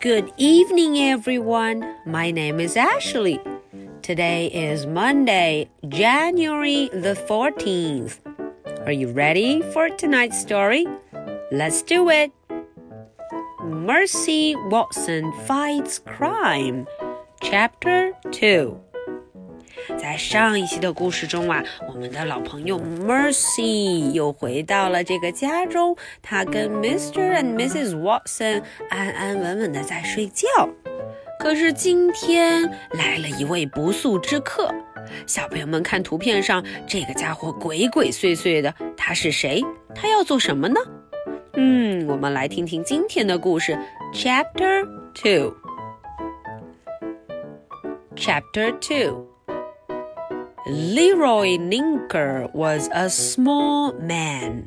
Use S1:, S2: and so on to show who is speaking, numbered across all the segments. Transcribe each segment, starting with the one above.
S1: Good evening, everyone. My name is Ashley. Today is Monday, January the 14th. Are you ready for tonight's story? Let's do it. Mercy Watson Fights Crime, Chapter 2. 在上一期的故事中啊，我们的老朋友 Mercy 又回到了这个家中，他跟 Mr. and Mrs. Watson 安安稳稳的在睡觉。可是今天来了一位不速之客，小朋友们看图片上这个家伙鬼鬼祟祟的，他是谁？他要做什么呢？嗯，我们来听听今天的故事，Chapter Two。Chapter Two。Leroy Ninker was a small man.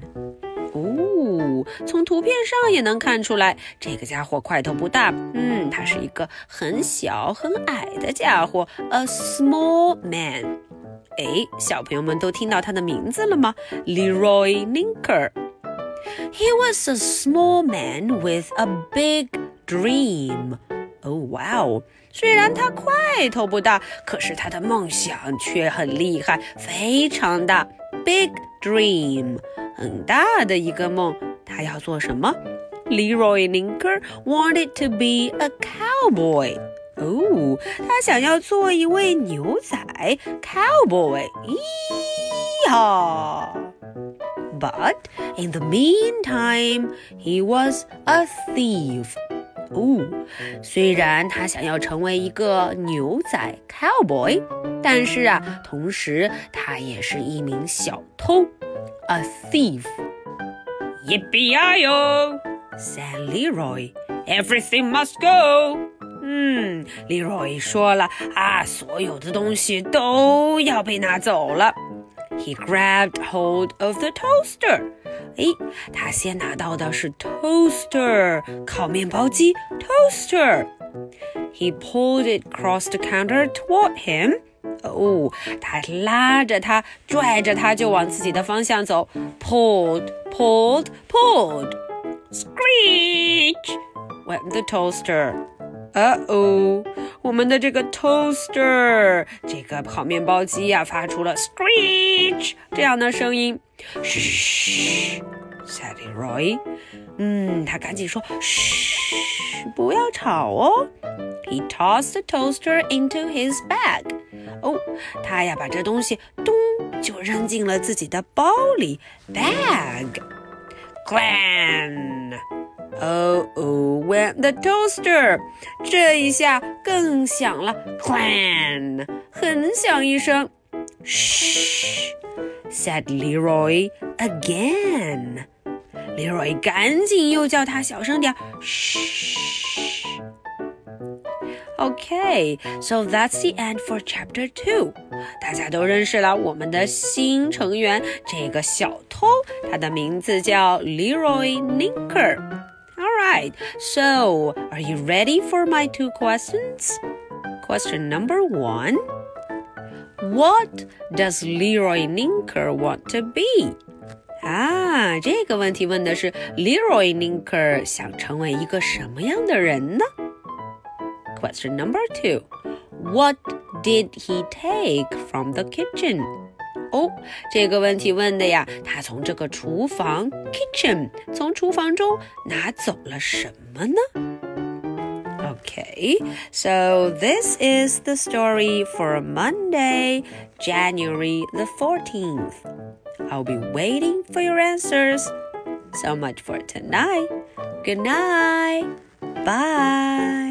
S1: 哦，从图片上也能看出来，这个家伙块头不大。嗯，他是一个很小、很矮的家伙，a small man。哎，小朋友们都听到他的名字了吗？Leroy Ninker。He was a small man with a big dream. Oh wow. 虽然他块头不大，可是他的梦想却很厉害，非常大，big dream，很大的一个梦。他要做什么？Leroy Ninker wanted to be a cowboy。哦，他想要做一位牛仔，cowboy。咿哈！But in the meantime, he was a thief. 哦，虽然他想要成为一个牛仔 cowboy，但是啊，同时他也是一名小偷，a thief。Yippee-yi-yo! said Leroy. Everything must go. 嗯，Leroy 说了啊，所有的东西都要被拿走了。He grabbed hold of the toaster. 哎，他先拿到的是 toaster 烤面包机 toaster。He pulled it across the counter toward him。哦，他拉着它，拽着它就往自己的方向走。Pulled, pulled, pulled. Screech went the toaster. 呃哦，我们的这个 toaster 这个烤面包机呀、发出了 screech 这样的声音。嘘，said Roy。嗯，他赶紧说，嘘，不要吵哦。He tossed the toaster into his bag。哦，他呀把这东西咚就扔进了自己的包里 bag clan。Clan。Oh oh went the toaster，这一下更响了，clan，很响一声。嘘，said Leroy again。Leroy 赶紧又叫他小声点，嘘。Okay, so that's the end for chapter two. 大家都认识了我们的新成员，这个小偷，他的名字叫 Leroy Linker。 right. So, are you ready for my two questions? Question number one What does Leroy Ninker want to be? 啊，这个问题问的是 Leroy Ninker 想成为一个什么样的人呢？Question number two What did he take from the kitchen? 哦，这个问题问的呀，他从这个厨房 kitchen 从厨房中拿走了什么呢？Okay, so this is the story for Monday, January the 14th. I'll be waiting for your answers. So much for tonight. Good night. Bye.